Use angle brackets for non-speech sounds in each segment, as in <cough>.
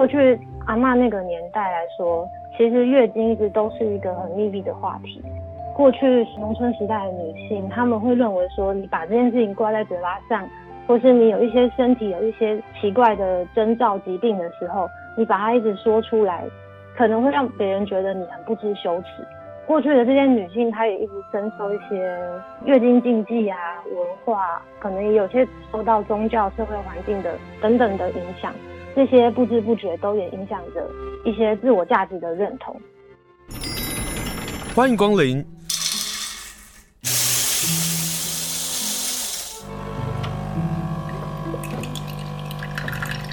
过去阿嬷那个年代来说，其实月经一直都是一个很秘密的话题。过去农村时代的女性，她们会认为说，你把这件事情挂在嘴巴上，或是你有一些身体有一些奇怪的征兆、疾病的时候，你把它一直说出来，可能会让别人觉得你很不知羞耻。过去的这些女性，她也一直深受一些月经禁忌啊、文化，可能也有些受到宗教、社会环境的等等的影响，这些不知不觉都也影响着一些自我价值的认同。欢迎光临。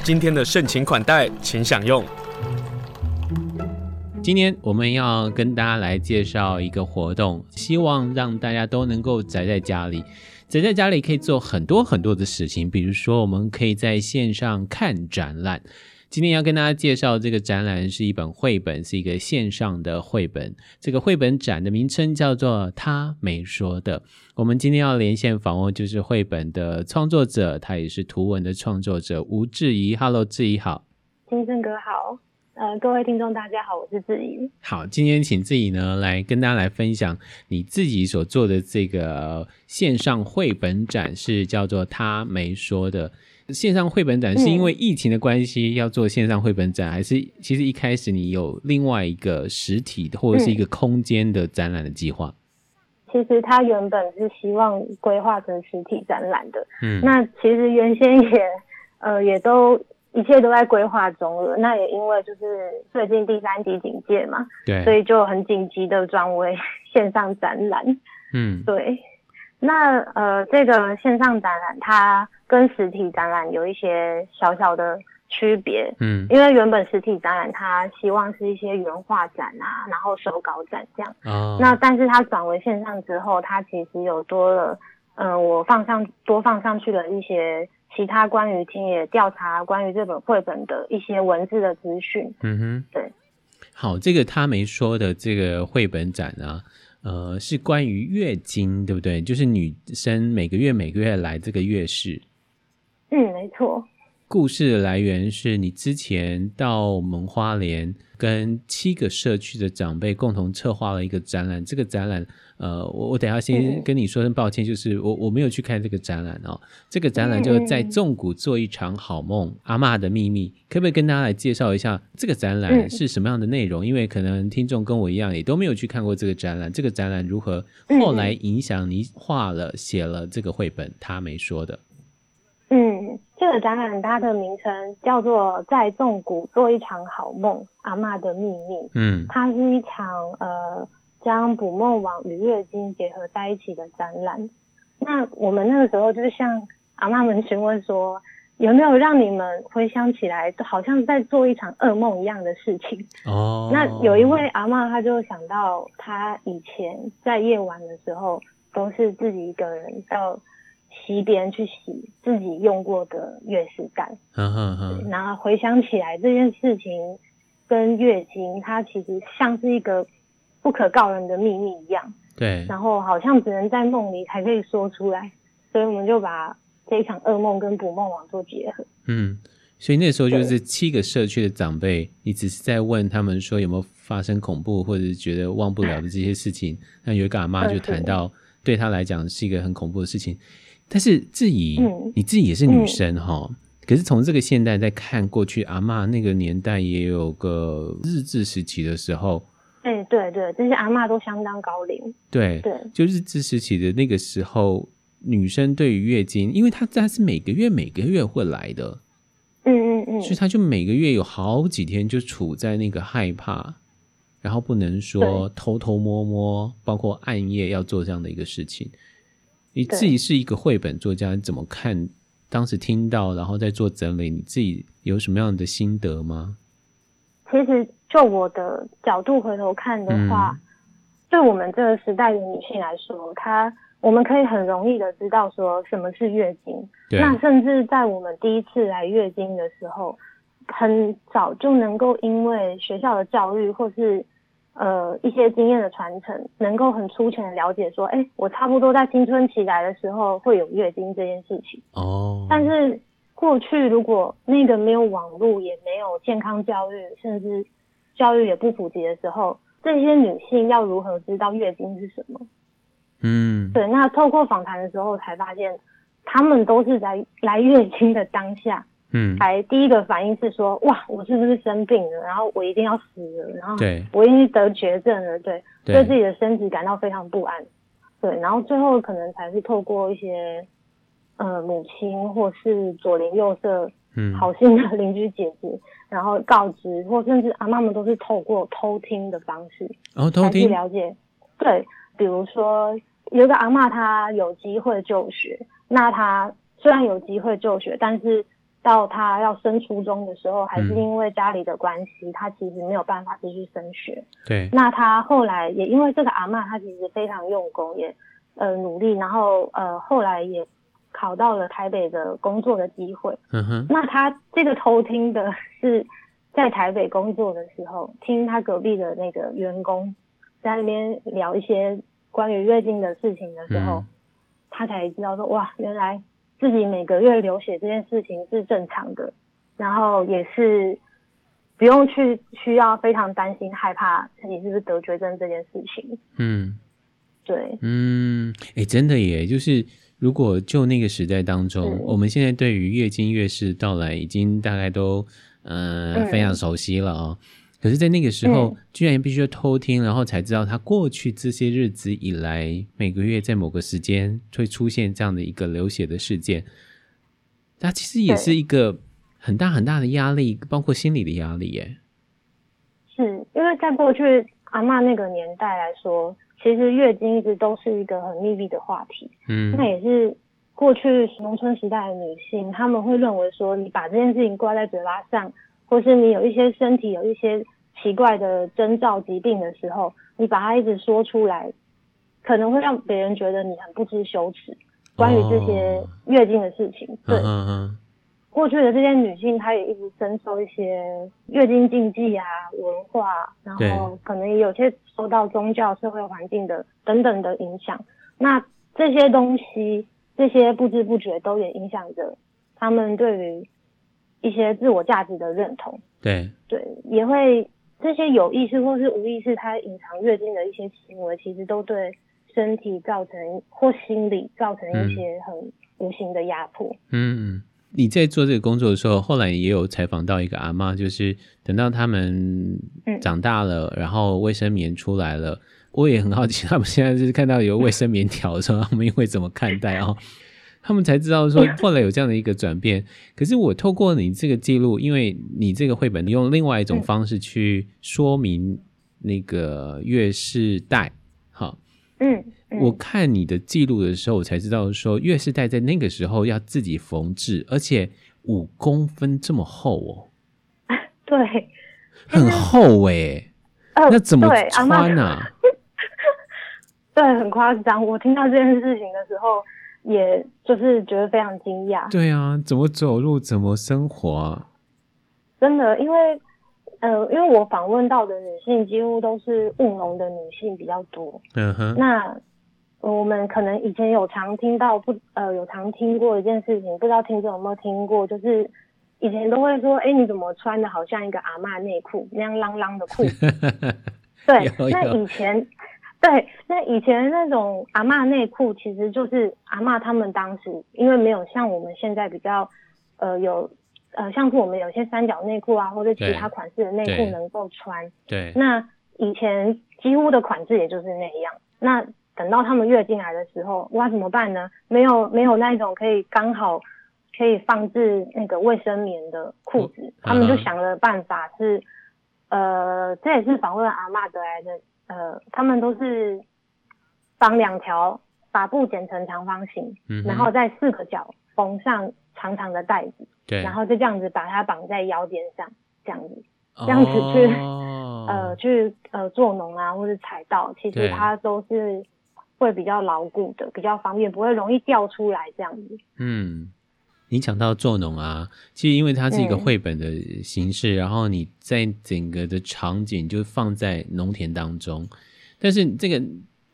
今天的盛情款待，请享用。今天我们要跟大家来介绍一个活动，希望让大家都能够宅在家里，宅在家里可以做很多很多的事情，比如说我们可以在线上看展览。今天要跟大家介绍这个展览是一本绘本，是一个线上的绘本。这个绘本展的名称叫做《他没说的》。我们今天要连线访问就是绘本的创作者，他也是图文的创作者吴志怡。Hello，志怡好。金正哥好。呃，各位听众大家好，我是志怡。好，今天请志怡呢来跟大家来分享你自己所做的这个线上绘本展，是叫做《他没说的》。线上绘本展是因为疫情的关系要做线上绘本展，嗯，还是其实一开始你有另外一个实体或者是一个空间的展览的计划？其实他原本是希望规划成实体展览的。嗯，那其实原先也呃也都一切都在规划中了。那也因为就是最近第三级警戒嘛，对，所以就很紧急的转为线上展览。嗯，对。那呃这个线上展览它。跟实体展览有一些小小的区别，嗯，因为原本实体展览它希望是一些原画展啊，然后手稿展这样，哦，那但是它转为线上之后，它其实有多了，嗯、呃，我放上多放上去了一些其他关于田野调查、关于这本绘本的一些文字的资讯，嗯哼，对，好，这个他没说的这个绘本展啊。呃，是关于月经，对不对？就是女生每个月每个月来这个月事。嗯，没错。故事的来源是你之前到我们花莲跟七个社区的长辈共同策划了一个展览。这个展览，呃，我我等一下先跟你说声抱歉，就是我我没有去看这个展览哦。这个展览就在纵谷做一场好梦，阿嬷的秘密，可不可以跟大家来介绍一下这个展览是什么样的内容？因为可能听众跟我一样也都没有去看过这个展览。这个展览如何后来影响你画了写了这个绘本？他没说的。嗯，这个展览它的名称叫做《在纵谷做一场好梦：阿嬷的秘密》。嗯，它是一场呃将捕梦网与月经结合在一起的展览。那我们那个时候就是向阿嬷们询问说，有没有让你们回想起来，好像在做一场噩梦一样的事情？哦，那有一位阿嬷，她就想到她以前在夜晚的时候，都是自己一个人到。溪边去洗自己用过的月事带，嗯哼哼，然后回想起来这件事情跟月经，它其实像是一个不可告人的秘密一样，对，然后好像只能在梦里才可以说出来，所以我们就把这一场噩梦跟捕梦网做结合。嗯，所以那时候就是七个社区的长辈，你只是在问他们说有没有发生恐怖或者是觉得忘不了的这些事情，那有一个阿妈就谈到，对他来讲是一个很恐怖的事情。但是志怡、嗯，你自己也是女生哈、嗯，可是从这个现代再看过去，阿嬷那个年代也有个日治时期的时候，哎、欸，对对，这些阿嬷都相当高龄，对对，就日治时期的那个时候，女生对于月经，因为她她是每个月每个月会来的，嗯嗯嗯，所以她就每个月有好几天就处在那个害怕，然后不能说偷偷摸摸，包括暗夜要做这样的一个事情。你自己是一个绘本作家，你怎么看？当时听到，然后再做整理，你自己有什么样的心得吗？其实，就我的角度回头看的话，嗯、对我们这个时代的女性来说，她我们可以很容易的知道说什么是月经。那甚至在我们第一次来月经的时候，很早就能够因为学校的教育或是。呃，一些经验的传承，能够很粗浅的了解说，哎，我差不多在青春期来的时候会有月经这件事情。哦。但是过去如果那个没有网络，也没有健康教育，甚至教育也不普及的时候，这些女性要如何知道月经是什么？嗯，对。那透过访谈的时候才发现，她们都是在来月经的当下，嗯，还第一个反应是说，哇，我是不是生病了？然后我一定要死了，然后对，我已经得绝症了，对，对，对自己的身体感到非常不安，对。然后最后可能才是透过一些。呃，母亲或是左邻右舍，嗯，好心的邻居姐姐，嗯，然后告知，或甚至阿妈们都是透过偷听的方式，然后偷听了解。对，比如说有一个阿妈，她有机会就学，那她虽然有机会就学，但是到他要升初中的时候，还是因为家里的关系，他其实没有办法继续升学。对，那他后来也因为这个阿嬷，他其实非常用功，也呃努力，然后呃后来也。考到了台北的工作的机会，嗯哼。那他这个偷听的是在台北工作的时候，听他隔壁的那个员工在那边聊一些关于月经的事情的时候，嗯、他才知道说哇，原来自己每个月流血这件事情是正常的，然后也是不用去需要非常担心害怕自己是不是得绝症这件事情。嗯，对，嗯，哎、欸，真的耶，就是。如果就那个时代当中，我们现在对于月经月事到来已经大概都呃非常熟悉了哦。可是，在那个时候，居然必须要偷听，然后才知道他过去这些日子以来，每个月在某个时间会出现这样的一个流血的事件。它其实也是一个很大很大的压力，包括心理的压力耶。是因为在过去阿嬷那个年代来说。其实月经一直都是一个很秘密的话题，嗯，那也是过去农村时代的女性，她们会认为说，你把这件事情挂在嘴巴上，或是你有一些身体有一些奇怪的征兆疾病的时候，你把它一直说出来，可能会让别人觉得你很不知羞耻，关于这些月经的事情，对。嗯过去的这些女性，她也一直深受一些月经禁忌啊、文化，然后可能也有些受到宗教、社会环境的等等的影响。那这些东西，这些不知不觉都也影响着他们对于一些自我价值的认同。对对，也会这些有意识或是无意识，它隐藏月经的一些行为，其实都对身体造成或心理造成一些很无形的压迫。嗯。嗯你在做这个工作的时候，后来也有采访到一个阿妈，就是等到他们长大了，嗯、然后卫生棉出来了，我也很好奇，他们现在就是看到有卫生棉条的时候，他们会怎么看待哦？他们才知道说 <laughs> 后来有这样的一个转变。可是我透过你这个记录，因为你这个绘本你用另外一种方式去说明那个月事带，哈，嗯。我看你的记录的时候，我才知道说月事带在那个时候要自己缝制，而且五公分这么厚哦。<laughs> 对，很厚哎、欸呃。那怎么穿呢、啊？<laughs> 对，很夸张。我听到这件事情的时候，也就是觉得非常惊讶。对啊，怎么走路，怎么生活啊？真的，因为。呃，因为我访问到的女性几乎都是务农的女性比较多。嗯哼。那我们可能以前有常听到不呃有常听过一件事情，不知道听众有没有听过，就是以前都会说，哎，你怎么穿的好像一个阿嬷内裤那样啷啷的裤子？<laughs> 对，那以前对，那以前那种阿嬷内裤其实就是阿嬷他们当时因为没有像我们现在比较呃有。呃，像是我们有些三角内裤啊，或者其他款式的内裤能够穿。对。那以前几乎的款式也就是那样。那等到他们月经来的时候，哇，怎么办呢？没有没有那种可以刚好可以放置那个卫生棉的裤子，他们就想了办法是，呃，这也是访问阿嬷得来的。呃，他们都是绑两条，把布剪成长方形，嗯，然后在四个角缝上长长的带子。对，然后就这样子把它绑在腰间上，这样子，这样子去，<laughs> 哦、呃，去呃做农啊，或者采稻，其实它都是会比较牢固的，比较方便，不会容易掉出来这样子。嗯，你讲到做农啊，其实因为它是一个绘本的形式，嗯，然后你在整个的场景就放在农田当中，但是这个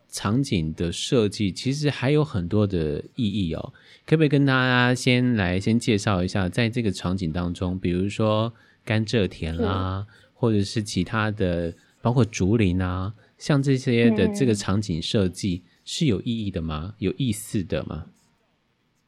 场景的设计其实还有很多的意义哦。可不可以跟大家先来先介绍一下，在这个场景当中，比如说甘蔗田啦、啊，或者是其他的，包括竹林啊，像这些的这个场景设计是有意义的吗？有意思的吗？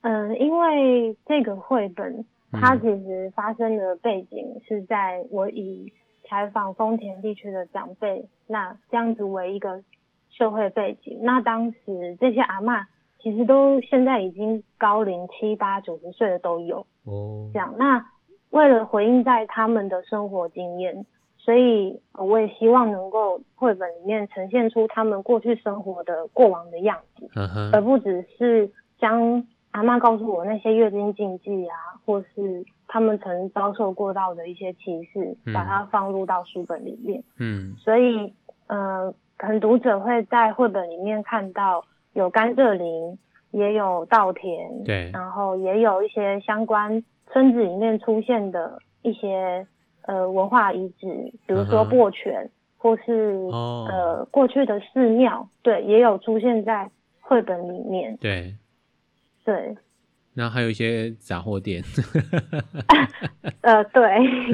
嗯、呃，因为这个绘本它其实发生的背景是在我以采访丰田地区的长辈，那这样子为一个社会背景。那当时这些阿嬷其实都现在已经高龄七八九十岁的都有哦。这样，那为了回应在他们的生活经验，所以我也希望能够绘本里面呈现出他们过去生活的过往的样子，而不只是将。阿妈告诉我那些月经禁忌啊，或是他们曾遭受过到的一些歧视，嗯、把它放入到书本里面。嗯，所以呃，可能读者会在绘本里面看到有甘蔗林，也有稻田，对，然后也有一些相关村子里面出现的一些呃文化遗址，比如说薄泉，嗯、或是、哦、呃过去的寺庙，对，也有出现在绘本里面。对。对，然后还有一些杂货店，<laughs> 呃，对，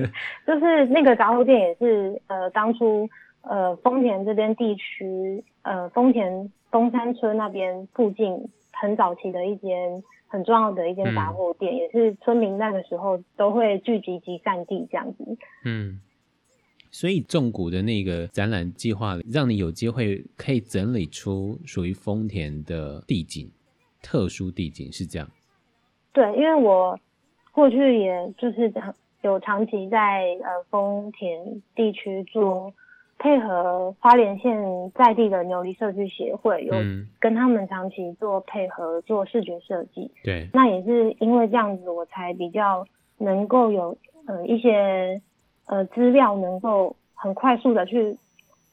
<laughs> 就是那个杂货店也是呃，当初呃丰田这边地区呃丰田东山村那边附近很早期的一间很重要的一间杂货店，嗯，也是村民那个时候都会聚集集散地这样子。嗯，所以重谷的那个展览计划，让你有机会可以整理出属于丰田的地景。特殊地景是这样，对，因为我过去也就是有长期在呃丰田地区做配合花莲县在地的牛犁社区协会，有跟他们长期做配合做视觉设计。对，那也是因为这样子，我才比较能够有呃一些呃资料，能够很快速的去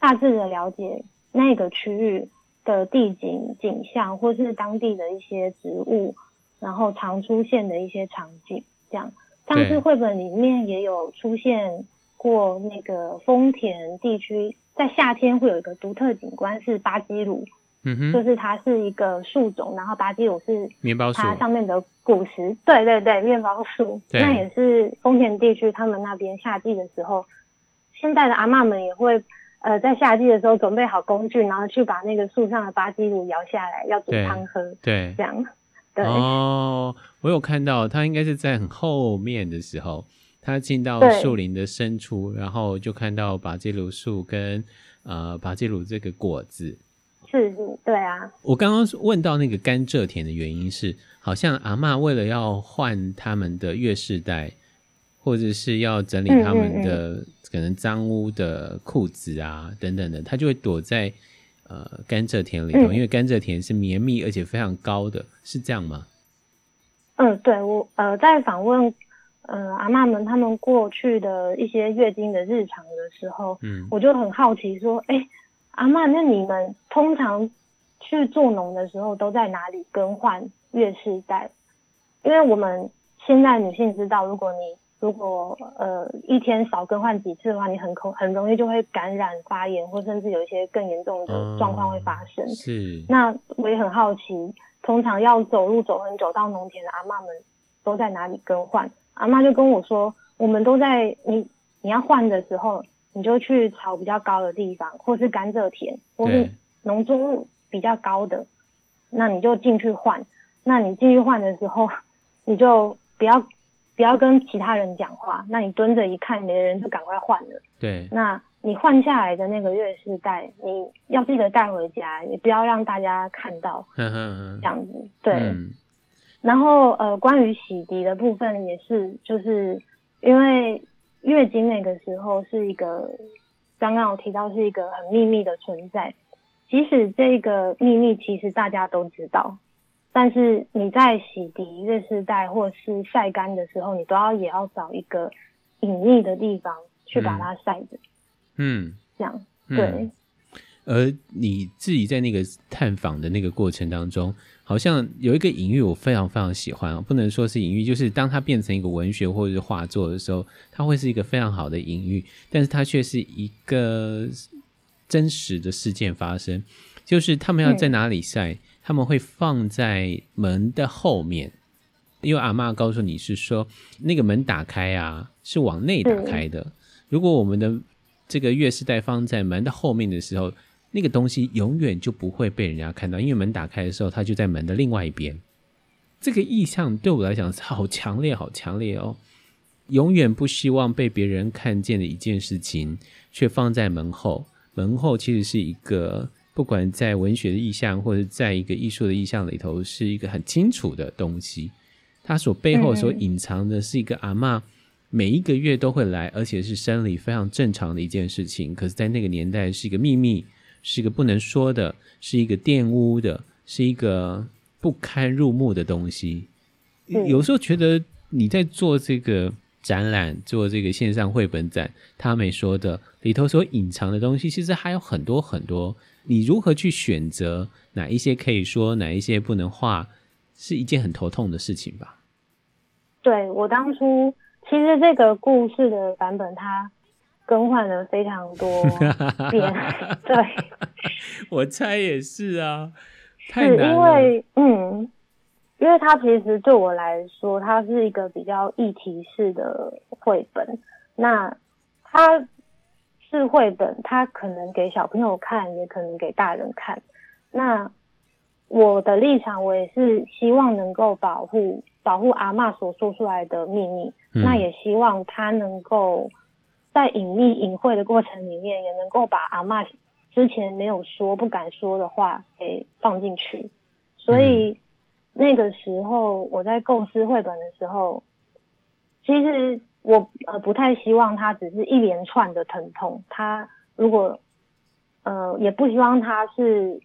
大致的了解那个区域。的地景景象，或是当地的一些植物，然后常出现的一些场景，这样。上次绘本里面也有出现过那个丰田地区，在夏天会有一个独特景观是巴基鲁，嗯哼，就是它是一个树种，然后巴基鲁是面包树，它上面的果实，对对对，面包树，那也是丰田地区他们那边夏季的时候，现在的阿妈们也会。呃，在夏季的时候准备好工具，然后去把那个树上的巴基鲁摇下来，要煮汤喝。对，这样。对。哦，我有看到，他应该是在很后面的时候，他进到树林的深处，然后就看到巴基鲁树跟呃巴基鲁这个果子。是是，对啊。我刚刚问到那个甘蔗田的原因是，好像阿嬷为了要换他们的月事带，或者是要整理他们的。嗯嗯嗯可能脏污的裤子啊，等等的，它就会躲在呃甘蔗田里头，嗯，因为甘蔗田是绵密而且非常高的，是这样吗？嗯，对，我呃在访问呃阿妈们他们过去的一些月经的日常的时候，嗯，我就很好奇说，哎，阿妈，那你们通常去做农的时候都在哪里更换月事带？因为我们现在女性知道，如果你如果呃一天少更换几次的话，你很可很容易就会感染发炎，或甚至有一些更严重的状况会发生。嗯、是。那我也很好奇，通常要走路走很久到农田的阿嬷们都在哪里更换？阿嬷就跟我说，我们都在你你要换的时候，你就去草比较高的地方，或是甘蔗田，或是农作物比较高的，那你就进去换。那你进去换的时候，你就不要。不要跟其他人讲话，那你蹲着一看，别人就赶快换了。对，那你换下来的那个月事带，你要记得带回家，也不要让大家看到。嗯嗯这样子，对。嗯、然后呃，关于洗涤的部分也是，就是因为月经那个时候是一个，刚刚我提到是一个很秘密的存在，即使这个秘密其实大家都知道。但是你在洗涤月事带或是晒干的时候，你都要也要找一个隐秘的地方去把它晒着。嗯，这样对、嗯。而你自己在那个探访的那个过程当中，好像有一个隐喻，我非常非常喜欢啊。不能说是隐喻，就是当它变成一个文学或者是画作的时候，它会是一个非常好的隐喻，但是它却是一个真实的事件发生。就是他们要在哪里晒，嗯、他们会放在门的后面，因为阿妈告诉你是说，那个门打开啊，是往内打开的。嗯、如果我们的这个月事带放在门的后面的时候，那个东西永远就不会被人家看到，因为门打开的时候，它就在门的另外一边。这个意象对我来讲是好强烈，好强烈哦！永远不希望被别人看见的一件事情，却放在门后。门后其实是一个，不管在文学的意象，或者在一个艺术的意象里头，是一个很清楚的东西。它所背后所隐藏的是一个阿嬷，每一个月都会来，而且是生理非常正常的一件事情。可是，在那个年代，是一个秘密，是一个不能说的，是一个玷污的，是一个。不堪入目的东西，有时候觉得你在做这个展览，做这个线上绘本展，他没说的里头所隐藏的东西，其实还有很多很多。你如何去选择哪一些可以说，哪一些不能画，是一件很头痛的事情吧？对，我当初其实这个故事的版本，它更换了非常多 <laughs> 遍。对，<laughs> 我猜也是啊。是因为，嗯，因为它其实对我来说，它是一个比较议题式的绘本。那它是绘本，它可能给小朋友看，也可能给大人看。那我的立场，我也是希望能够保护保护阿妈所说出来的秘密。嗯、那也希望他能够在隐秘隐晦的过程里面，也能够把阿妈。之前没有说不敢说的话给放进去，所以那个时候我在构思绘本的时候，其实我呃不太希望它只是一连串的疼痛，它如果呃也不希望它是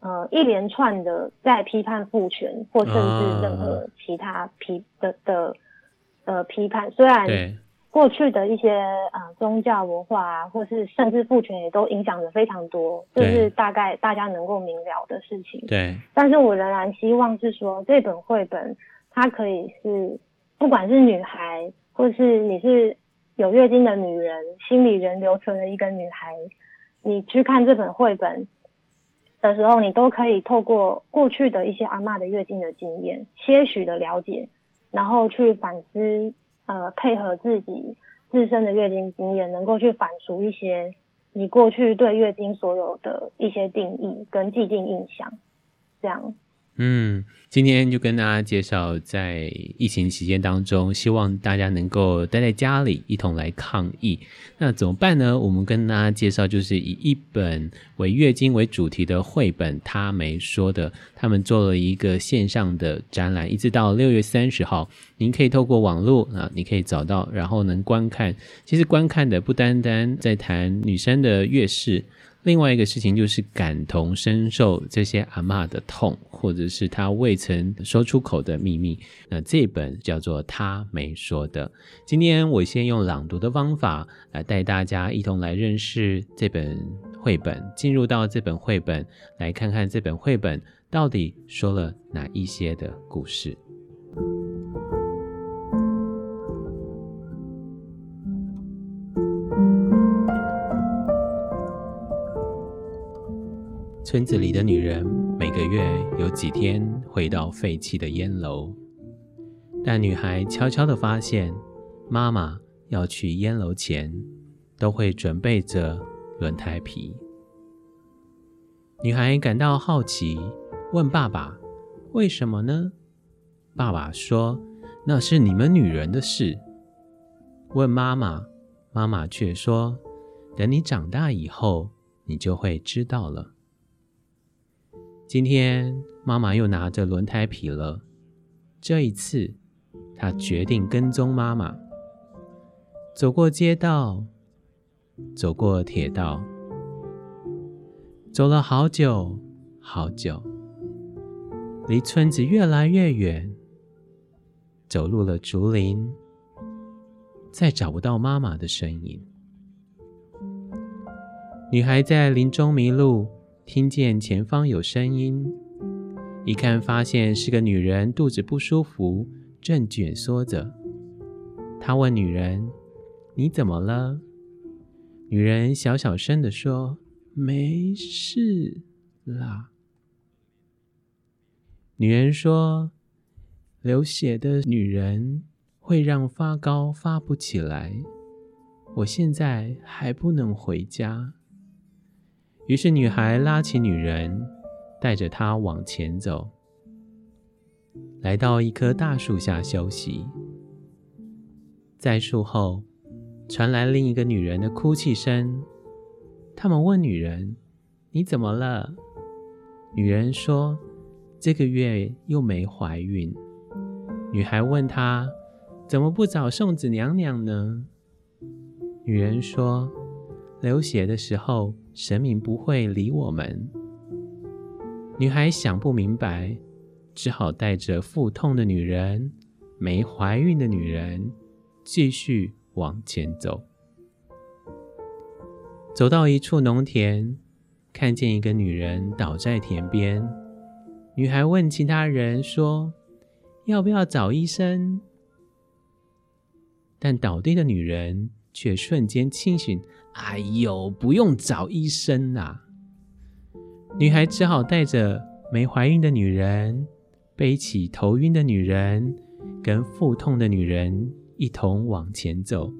呃一连串的在批判父权或甚至任何其他批的的呃批判，虽然。过去的一些啊、呃、宗教文化啊，或是甚至父权也都影响着非常多，这是大概大家能够明了的事情。对。但是我仍然希望是说，这本绘本它可以是，不管是女孩，或是你是有月经的女人，心里仍留存了一个女孩，你去看这本绘本的时候，你都可以透过过去的一些阿嬷的月经的经验，些许的了解，然后去反思。呃，配合自己自身的月经经验，能够去反刍一些你过去对月经所有的一些定义跟既定印象，这样。嗯，今天就跟大家介绍，在疫情期间当中，希望大家能够待在家里，一同来抗疫。那怎么办呢？我们跟大家介绍，就是以一本为月经为主题的绘本，他没说的，他们做了一个线上的展览，一直到六月三十号，您可以透过网络啊，你可以找到，然后能观看。其实观看的不单单在谈女生的月事。另外一个事情就是感同身受这些阿嬷的痛，或者是她未曾说出口的秘密。那这本叫做《她没说的》。今天我先用朗读的方法来带大家一同来认识这本绘本，进入到这本绘本，来看看这本绘本到底说了哪一些的故事。村子里的女人每个月有几天会到废弃的烟楼，但女孩悄悄地发现，妈妈要去烟楼前都会准备着轮胎皮。女孩感到好奇，问爸爸：“为什么呢？”爸爸说：“那是你们女人的事。”问妈妈，妈妈却说：“等你长大以后，你就会知道了。”今天妈妈又拿着轮胎皮了。这一次，她决定跟踪妈妈，走过街道，走过铁道，走了好久好久，离村子越来越远，走入了竹林，再找不到妈妈的身影。女孩在林中迷路。听见前方有声音，一看发现是个女人，肚子不舒服，正蜷缩着。她问女人：“你怎么了？”女人小小声的说：“没事。”啦。女人说：“流血的女人会让发糕发不起来。我现在还不能回家。”于是女孩拉起女人，带着她往前走，来到一棵大树下休息。在树后传来另一个女人的哭泣声。他们问女人：“你怎么了？”女人说：“这个月又没怀孕。”女孩问她：“怎么不找送子娘娘呢？”女人说：“流血的时候，神明不会理我们。”女孩想不明白，只好带着腹痛的女人、没怀孕的女人，继续往前走。走到一处农田，看见一个女人倒在田边。女孩问其他人说：“要不要找医生？”但倒地的女人却瞬间清醒：“哎呦，不用找医生啊！”女孩只好带着没怀孕的女人、背起头晕的女人跟腹痛的女人一同往前走，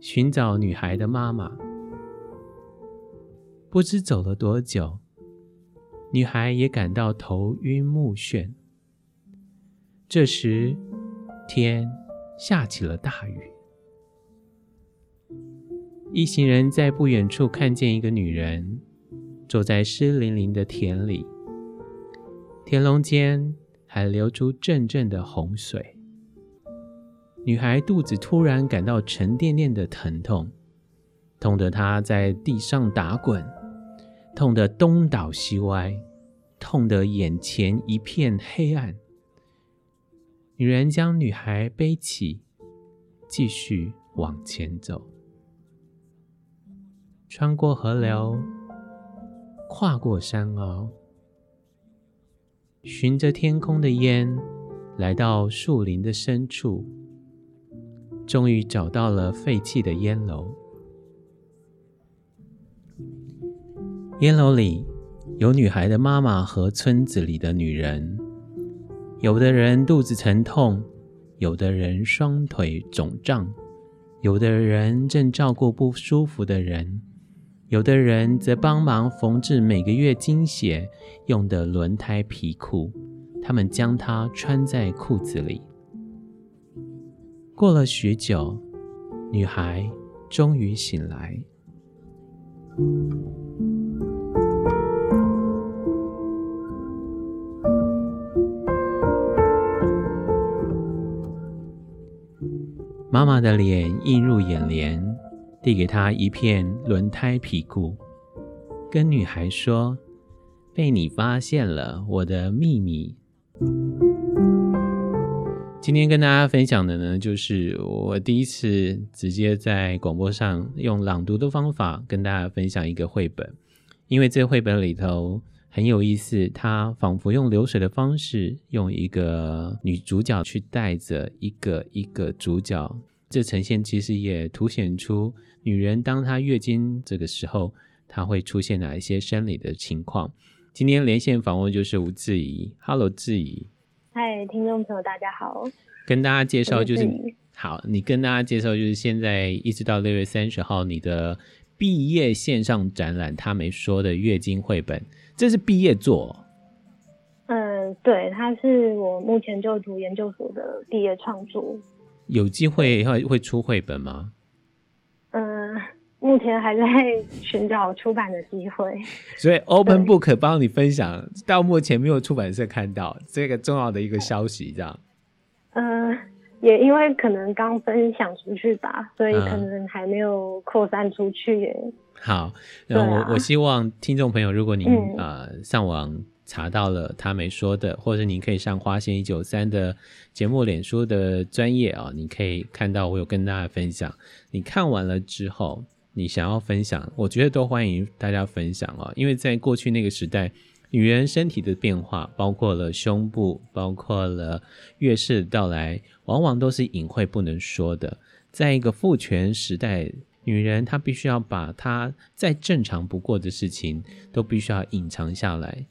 寻找女孩的妈妈。不知走了多久，女孩也感到头晕目眩。这时，天下起了大雨。一行人在不远处看见一个女人坐在湿淋淋的田里，田笼间还流出阵阵的洪水。女孩肚子突然感到沉甸甸的疼痛，痛得她在地上打滚。痛得东倒西歪，痛得眼前一片黑暗。女人将女孩背起，继续往前走，穿过河流，跨过山坳，循着天空的烟，来到树林的深处，终于找到了废弃的烟楼。烟楼里有女孩的妈妈和村子里的女人，有的人肚子疼痛，有的人双腿肿胀，有的人正照顾不舒服的人，有的人则帮忙缝制每个月经血用的轮胎皮裤，他们将它穿在裤子里。过了许久，女孩终于醒来。妈妈的脸映入眼帘，递给她一片轮胎皮裤，跟女孩说：“被你发现了，我的秘密。”今天跟大家分享的呢，就是我第一次直接在广播上用朗读的方法跟大家分享一个绘本，因为这绘本里头很有意思，它仿佛用流水的方式，用一个女主角去带着一个一个主角。这呈现其实也凸显出女人当她月经这个时候，她会出现哪一些生理的情况。今天连线访问就是吴志怡，Hello，志怡。嗨，听众朋友，大家好。跟大家介绍就是好，你跟大家介绍就是现在一直到六月三十号，你的毕业线上展览，他没说的月经绘本，这是毕业作。嗯，对，它是我目前就读研究所的毕业创作。有机会会会出绘本吗？嗯，目前还在寻找出版的机会。<laughs> 所以 Open Book 帮你分享，到目前没有出版社看到这个重要的一个消息，这样。嗯，也因为可能刚分享出去吧，所以可能还没有扩散出去耶。嗯、好，那我、啊、我希望听众朋友，如果您啊、嗯呃、上网。查到了她没说的，或者您可以上花仙一九三的节目脸书的专业啊，你可以看到我有跟大家分享。你看完了之后，你想要分享，我觉得都欢迎大家分享啊，因为在过去那个时代，女人身体的变化，包括了胸部，包括了月事的到来，往往都是隐晦不能说的。在一个父权时代女人她必须要把她再正常不过的事情都必须要隐藏下来。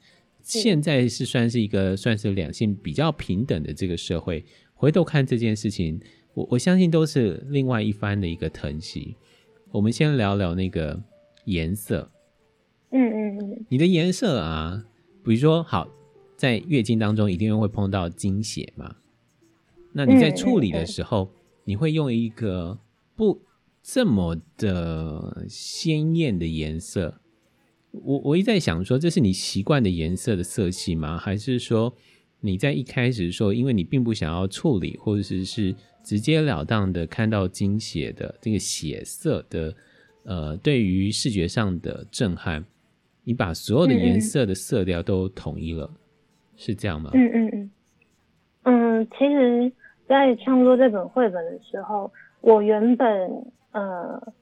现在是算是一个算是两性比较平等的这个社会，回头看这件事情，我我相信都是另外一番的一个疼惜。我们先聊聊那个颜色，嗯嗯嗯，你的颜色啊，比如说好，在月经当中一定会碰到经血嘛，那你在处理的时候，你会用一个不这么的鲜艳的颜色。我我一直在想说，这是你习惯的颜色的色系吗？还是说你在一开始说，因为你并不想要处理，或者是是直截了当的看到经血的这个血色的，呃，对于视觉上的震撼，你把所有的颜色的色调都统一了，嗯、是这样吗？嗯嗯嗯嗯，其实，在创作这本绘本的时候，我原本呃。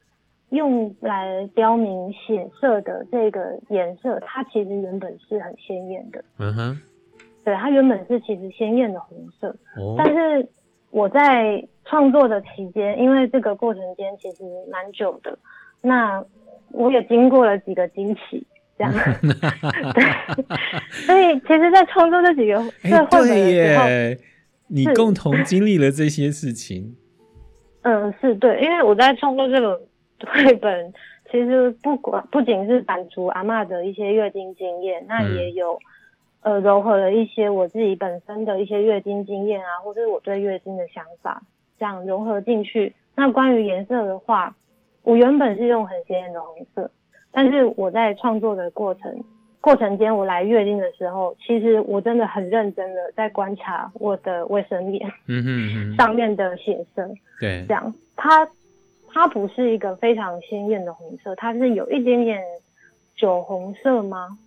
用来标明血色的这个颜色，它其实原本是很鲜艳的。嗯哼，对，它原本是其实鲜艳的红色。哦。但是我在创作的期间，因为这个过程间其实蛮久的，那我也经过了几个惊喜，这样。<laughs> 对。所以其实，在创作这几个绘本的时候，欸、你共同经历了这些事情。嗯，是对，因为我在创作这个。绘本其实不管不仅是满足阿嬷的一些月经经验，那也有、嗯、呃柔合了一些我自己本身的一些月经经验啊，或者是我对月经的想法，这样融合进去。那关于颜色的话，我原本是用很鲜艳的红色，但是我在创作的过程过程间，我来月经的时候，其实我真的很认真的在观察我的卫生棉，嗯哼，上面的血色，对，这样它。它不是一个非常鲜艳的红色，它是有一点点酒红色吗？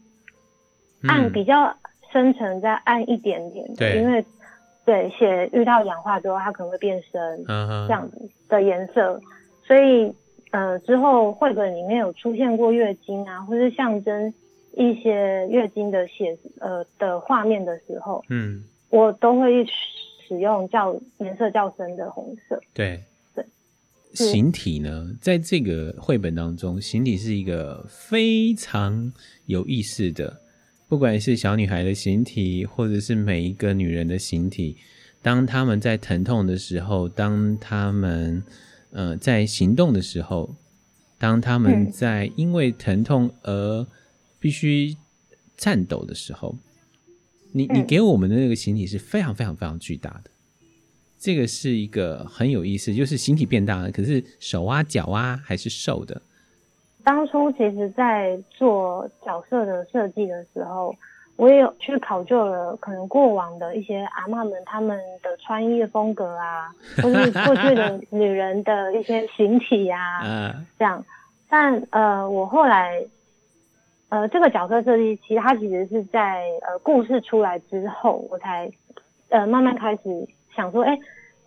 嗯、暗比较深层，再暗一点点。对，因为对血遇到氧化之后，它可能会变深，嗯、这样子的颜色。所以呃，之后绘本里面有出现过月经啊，或是象征一些月经的血呃的画面的时候，嗯，我都会使用较颜色较深的红色。对。形体呢，在这个绘本当中，形体是一个非常有意思的，不管是小女孩的形体，或者是每一个女人的形体，当她们在疼痛的时候，当她们呃在行动的时候，当她们在因为疼痛而必须颤抖的时候，你你给我们的那个形体是非常非常非常巨大的。这个是一个很有意思，就是形体变大了，可是手啊脚啊还是瘦的。当初其实，在做角色的设计的时候，我也有去考究了可能过往的一些阿妈们他们的穿衣的风格啊，<laughs> 或是过去的女人的一些形体啊，<laughs> 这样。但呃，我后来呃，这个角色设计，其实它其实是在呃故事出来之后，我才呃慢慢开始想说，哎。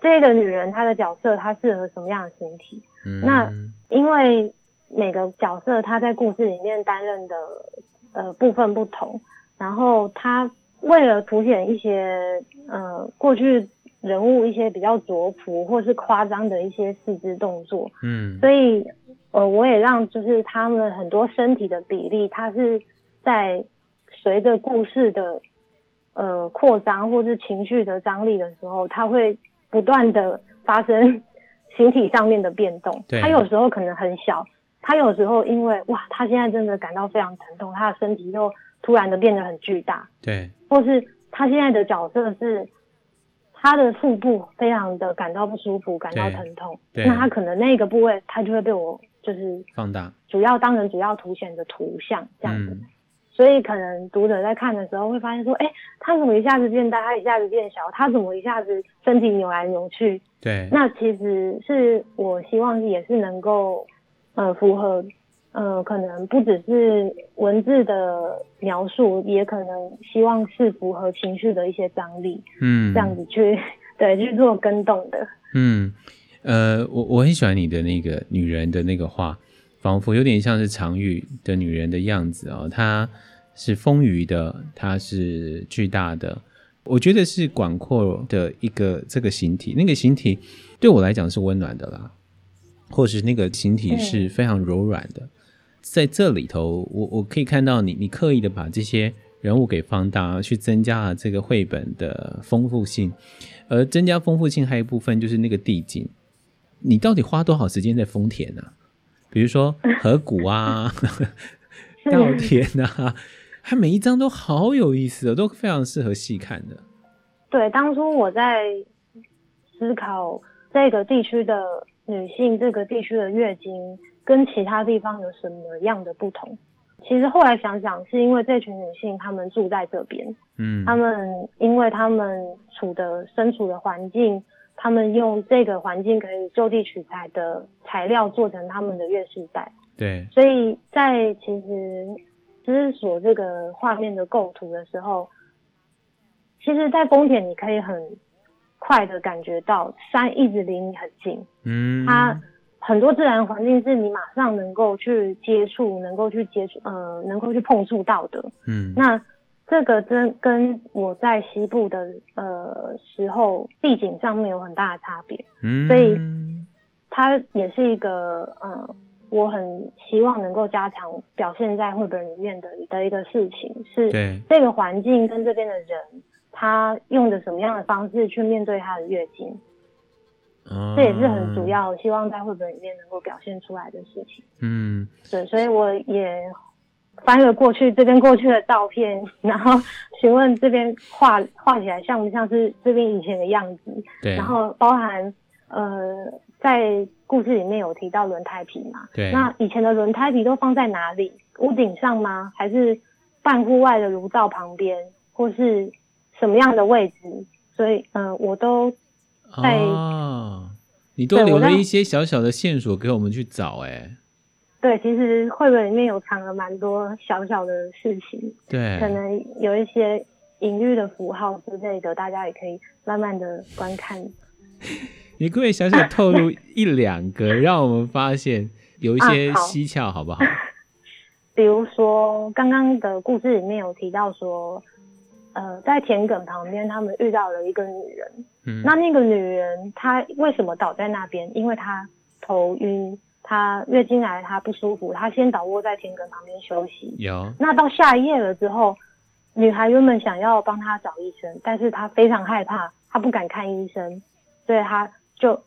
这个女人她的角色她适合什么样的形体？嗯，那因为每个角色她在故事里面担任的呃部分不同，然后她为了凸显一些呃过去人物一些比较拙朴或是夸张的一些四肢动作，嗯，所以呃我也让就是他们很多身体的比例，它是在随着故事的呃扩张或是情绪的张力的时候，它会。不断的发生 <laughs> 形体上面的变动，它有时候可能很小，它有时候因为哇，他现在真的感到非常疼痛，他的身体又突然的变得很巨大，对，或是他现在的角色是他的腹部非常的感到不舒服，感到疼痛，那他可能那个部位他就会被我就是放大，主要当成主要凸显的图像这样子。嗯所以可能读者在看的时候会发现说，哎、欸，他怎么一下子变大，他一下子变小，他怎么一下子身体扭来扭去？对，那其实是我希望也是能够，呃，符合，呃，可能不只是文字的描述，也可能希望是符合情绪的一些张力，嗯，这样子去对去做跟动的。嗯，呃，我我很喜欢你的那个女人的那个画。仿佛有点像是常雨的女人的样子哦，她是丰腴的，她是巨大的，我觉得是广阔的一个这个形体，那个形体对我来讲是温暖的啦。或是那个形体是非常柔软的。嗯、在这里头，我我可以看到你，你刻意的把这些人物给放大，去增加了这个绘本的丰富性。而增加丰富性还有一部分就是那个地景，你到底花多少时间在丰田呢、啊？比如说河谷啊、<laughs> 稻田啊，它每一张都好有意思哦，都非常适合细看的。对，当初我在思考这个地区的女性，这个地区的月经跟其他地方有什么样的不同？其实后来想想，是因为这群女性她们住在这边，嗯，她们因为她们处的身处的环境，她们用这个环境可以就地取材的材料做成他们的月事带，对，所以在其实思索这个画面的构图的时候，其实，在丰田你可以很快的感觉到山一直离你很近，嗯，它。很多自然环境是你马上能够去接触，能够去接触，呃，能够去碰触到的。嗯，那这个真跟我在西部的呃时候地景上面有很大的差别。嗯，所以它也是一个呃，我很希望能够加强表现在绘本里面的的一个事情，是这个环境跟这边的人，他用的什么样的方式去面对他的月经。这也是很主要，希望在绘本里面能够表现出来的事情。嗯，对，所以我也翻了过去这边过去的照片，<laughs> 然后询问这边画画起来像不像是这边以前的样子。对。然后包含呃，在故事里面有提到轮胎皮嘛？对。那以前的轮胎皮都放在哪里？屋顶上吗？还是半户外的炉灶旁边，或是什么样的位置？所以，嗯、呃，我都。哦，你都留了一些小小的线索给我们去找哎、欸。对，其实绘本里面有藏了蛮多小小的事情，对，可能有一些隐喻的符号之类的，大家也可以慢慢的观看。<laughs> 你可不可以小小透露一两个，<laughs> 让我们发现有一些蹊跷，好不好？<laughs> 比如说刚刚的故事里面有提到说。呃，在田埂旁边，他们遇到了一个女人。嗯，那那个女人她为什么倒在那边？因为她头晕，她月经来，她不舒服，她先倒卧在田埂旁边休息。有。那到下一夜了之后，女孩原本想要帮她找医生，但是她非常害怕，她不敢看医生，所以她就。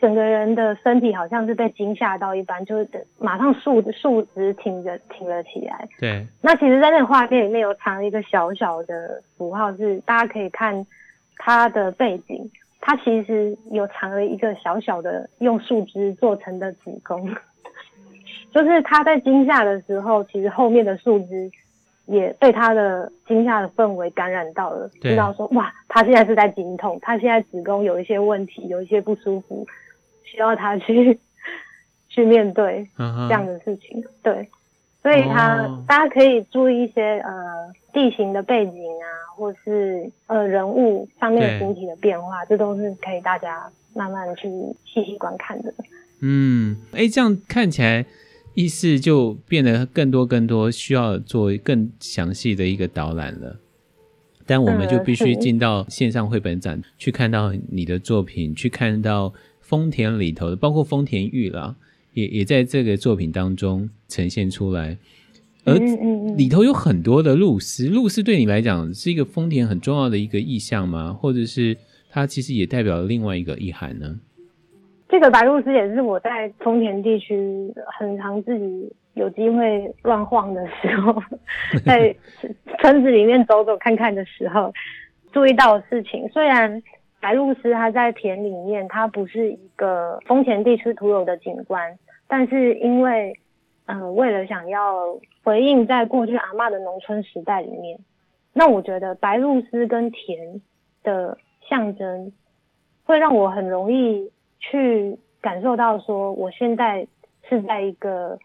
整个人的身体好像是被惊吓到一般，就是马上竖竖直挺着挺了起来。对，那其实，在那个画面里面有藏一个小小的符号，是大家可以看它的背景，它其实有藏了一个小小的用树枝做成的子宫，就是他在惊吓的时候，其实后面的树枝也被他的惊吓的氛围感染到了，知道说哇，他现在是在经痛，他现在子宫有一些问题，有一些不舒服。需要他去去面对这样的事情，uh -huh. 对，所以他、oh. 大家可以注意一些呃地形的背景啊，或是呃人物上面的形体的变化，这都是可以大家慢慢去细细观看的。嗯，哎，这样看起来意思就变得更多更多，需要做更详细的一个导览了。但我们就必须进到线上绘本展、嗯、去看到你的作品，去看到。丰田里头的，包括丰田玉啦，也也在这个作品当中呈现出来。而里头有很多的露丝，露丝对你来讲是一个丰田很重要的一个意象吗？或者是它其实也代表了另外一个意涵呢？这个白露丝也是我在丰田地区很常自己有机会乱晃的时候，<laughs> 在村子里面走走看看的时候注意到的事情。虽然。白露丝它在田里面，它不是一个丰田地区独有的景观，但是因为，呃，为了想要回应在过去阿妈的农村时代里面，那我觉得白露丝跟田的象征，会让我很容易去感受到说，我现在是在一个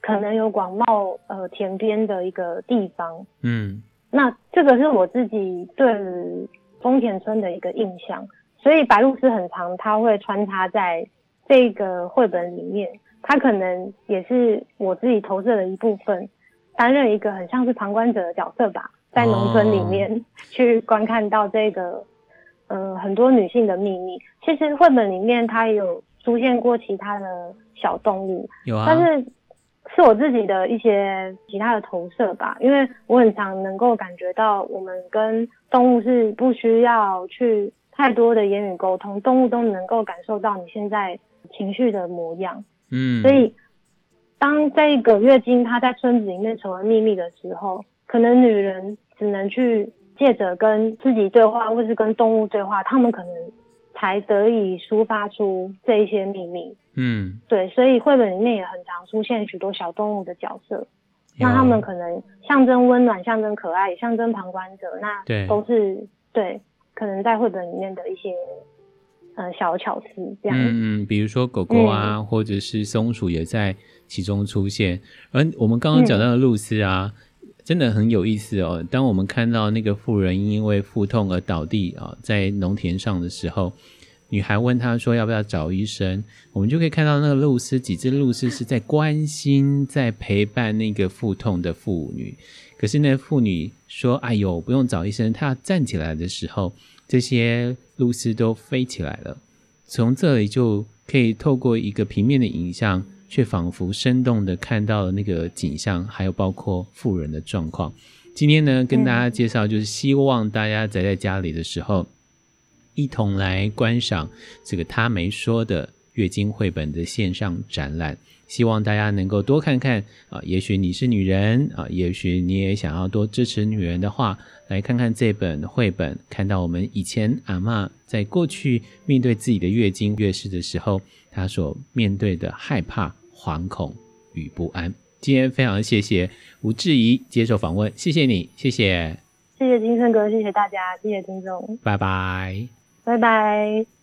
可能有广袤呃田边的一个地方，嗯，那这个是我自己对。丰田村的一个印象，所以白露丝很长，它会穿插在这个绘本里面，它可能也是我自己投射的一部分，担任一个很像是旁观者的角色吧，在农村里面去观看到这个，呃，很多女性的秘密。其实绘本里面它也有出现过其他的小动物，有啊，但是是我自己的一些其他的投射吧，因为我很常能够感觉到，我们跟动物是不需要去太多的言语沟通，动物都能够感受到你现在情绪的模样，嗯，所以当这个月经它在村子里面成为秘密的时候，可能女人只能去借着跟自己对话，或是跟动物对话，他们可能。才得以抒发出这一些秘密。嗯，对，所以绘本里面也很常出现许多小动物的角色，那他们可能象征温暖、象征可爱、也象征旁观者，那都是对，对，可能在绘本里面的一些呃小巧思这样。嗯嗯，比如说狗狗啊，嗯、或者是松鼠也在其中出现。而我们刚刚讲到的露丝啊。嗯真的很有意思哦！当我们看到那个妇人因为腹痛而倒地啊，在农田上的时候，女孩问她说要不要找医生，我们就可以看到那个露丝，几只露丝是在关心、在陪伴那个腹痛的妇女。可是那妇女说：“哎呦，不用找医生。”她站起来的时候，这些露丝都飞起来了。从这里就可以透过一个平面的影像。却仿佛生动地看到了那个景象，还有包括富人的状况。今天呢，跟大家介绍，就是希望大家宅在家里的时候，一同来观赏这个他没说的月经绘本的线上展览。希望大家能够多看看啊，也许你是女人啊，也许你也想要多支持女人的话，来看看这本绘本，看到我们以前阿嬷在过去面对自己的月经月事的时候，她所面对的害怕、惶恐与不安。今天非常谢谢吴志怡接受访问，谢谢你，谢谢，谢谢金生哥，谢谢大家，谢谢听众，拜拜，拜拜。